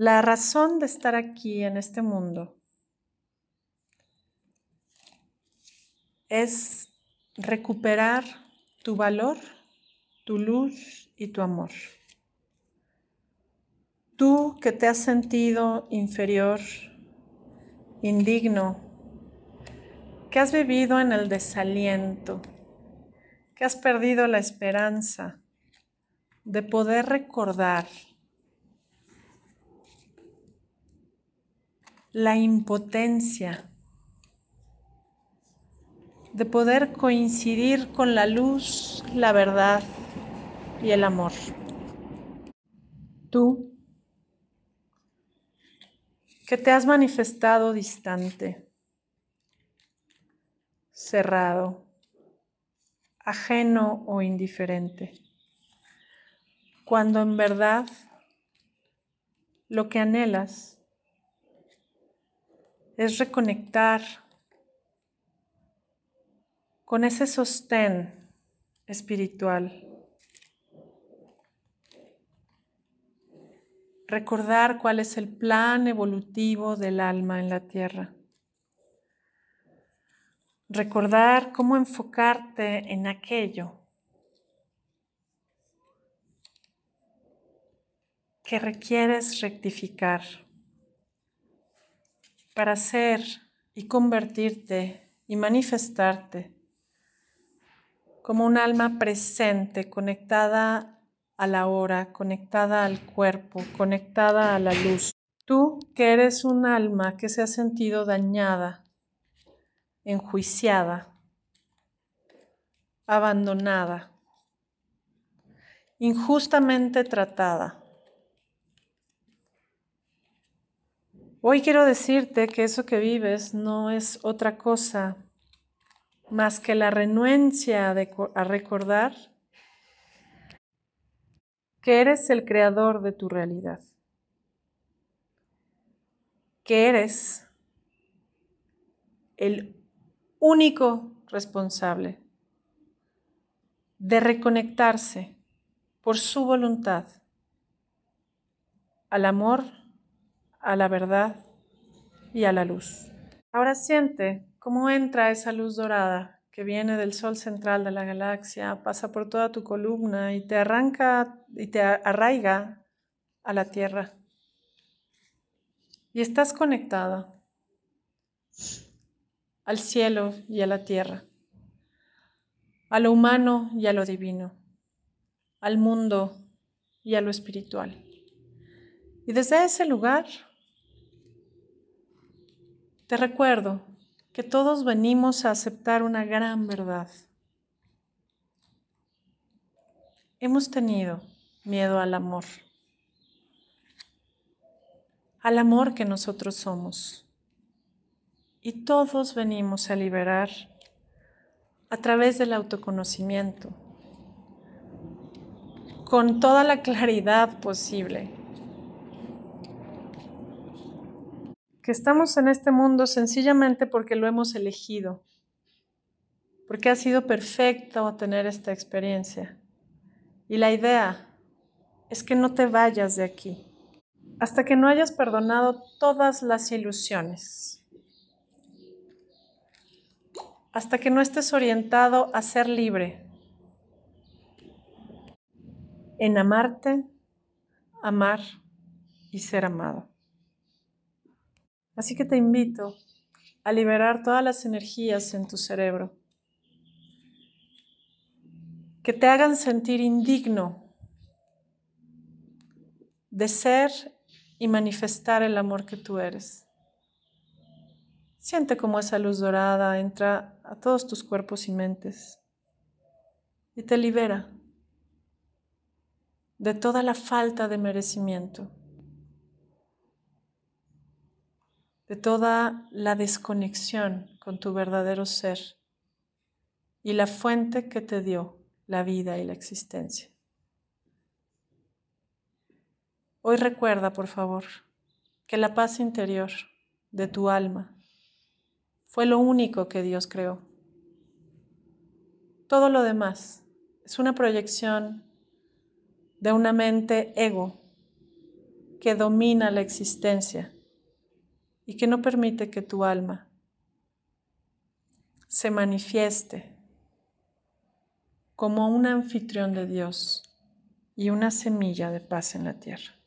La razón de estar aquí en este mundo es recuperar tu valor, tu luz y tu amor. Tú que te has sentido inferior, indigno, que has vivido en el desaliento, que has perdido la esperanza de poder recordar la impotencia de poder coincidir con la luz, la verdad y el amor. Tú, que te has manifestado distante, cerrado, ajeno o indiferente, cuando en verdad lo que anhelas es reconectar con ese sostén espiritual. Recordar cuál es el plan evolutivo del alma en la tierra. Recordar cómo enfocarte en aquello que requieres rectificar para ser y convertirte y manifestarte como un alma presente, conectada a la hora, conectada al cuerpo, conectada a la luz. Tú que eres un alma que se ha sentido dañada, enjuiciada, abandonada, injustamente tratada. Hoy quiero decirte que eso que vives no es otra cosa más que la renuencia a recordar que eres el creador de tu realidad, que eres el único responsable de reconectarse por su voluntad al amor, a la verdad y a la luz. Ahora siente cómo entra esa luz dorada que viene del sol central de la galaxia, pasa por toda tu columna y te arranca y te arraiga a la Tierra. Y estás conectada al cielo y a la tierra, a lo humano y a lo divino, al mundo y a lo espiritual. Y desde ese lugar te recuerdo que todos venimos a aceptar una gran verdad. Hemos tenido miedo al amor, al amor que nosotros somos. Y todos venimos a liberar a través del autoconocimiento, con toda la claridad posible que estamos en este mundo sencillamente porque lo hemos elegido, porque ha sido perfecto tener esta experiencia. Y la idea es que no te vayas de aquí hasta que no hayas perdonado todas las ilusiones, hasta que no estés orientado a ser libre, en amarte, amar y ser amado. Así que te invito a liberar todas las energías en tu cerebro que te hagan sentir indigno de ser y manifestar el amor que tú eres. Siente cómo esa luz dorada entra a todos tus cuerpos y mentes y te libera de toda la falta de merecimiento. De toda la desconexión con tu verdadero ser y la fuente que te dio la vida y la existencia. Hoy recuerda, por favor, que la paz interior de tu alma fue lo único que Dios creó. Todo lo demás es una proyección de una mente ego que domina la existencia y que no permite que tu alma se manifieste como un anfitrión de Dios y una semilla de paz en la tierra.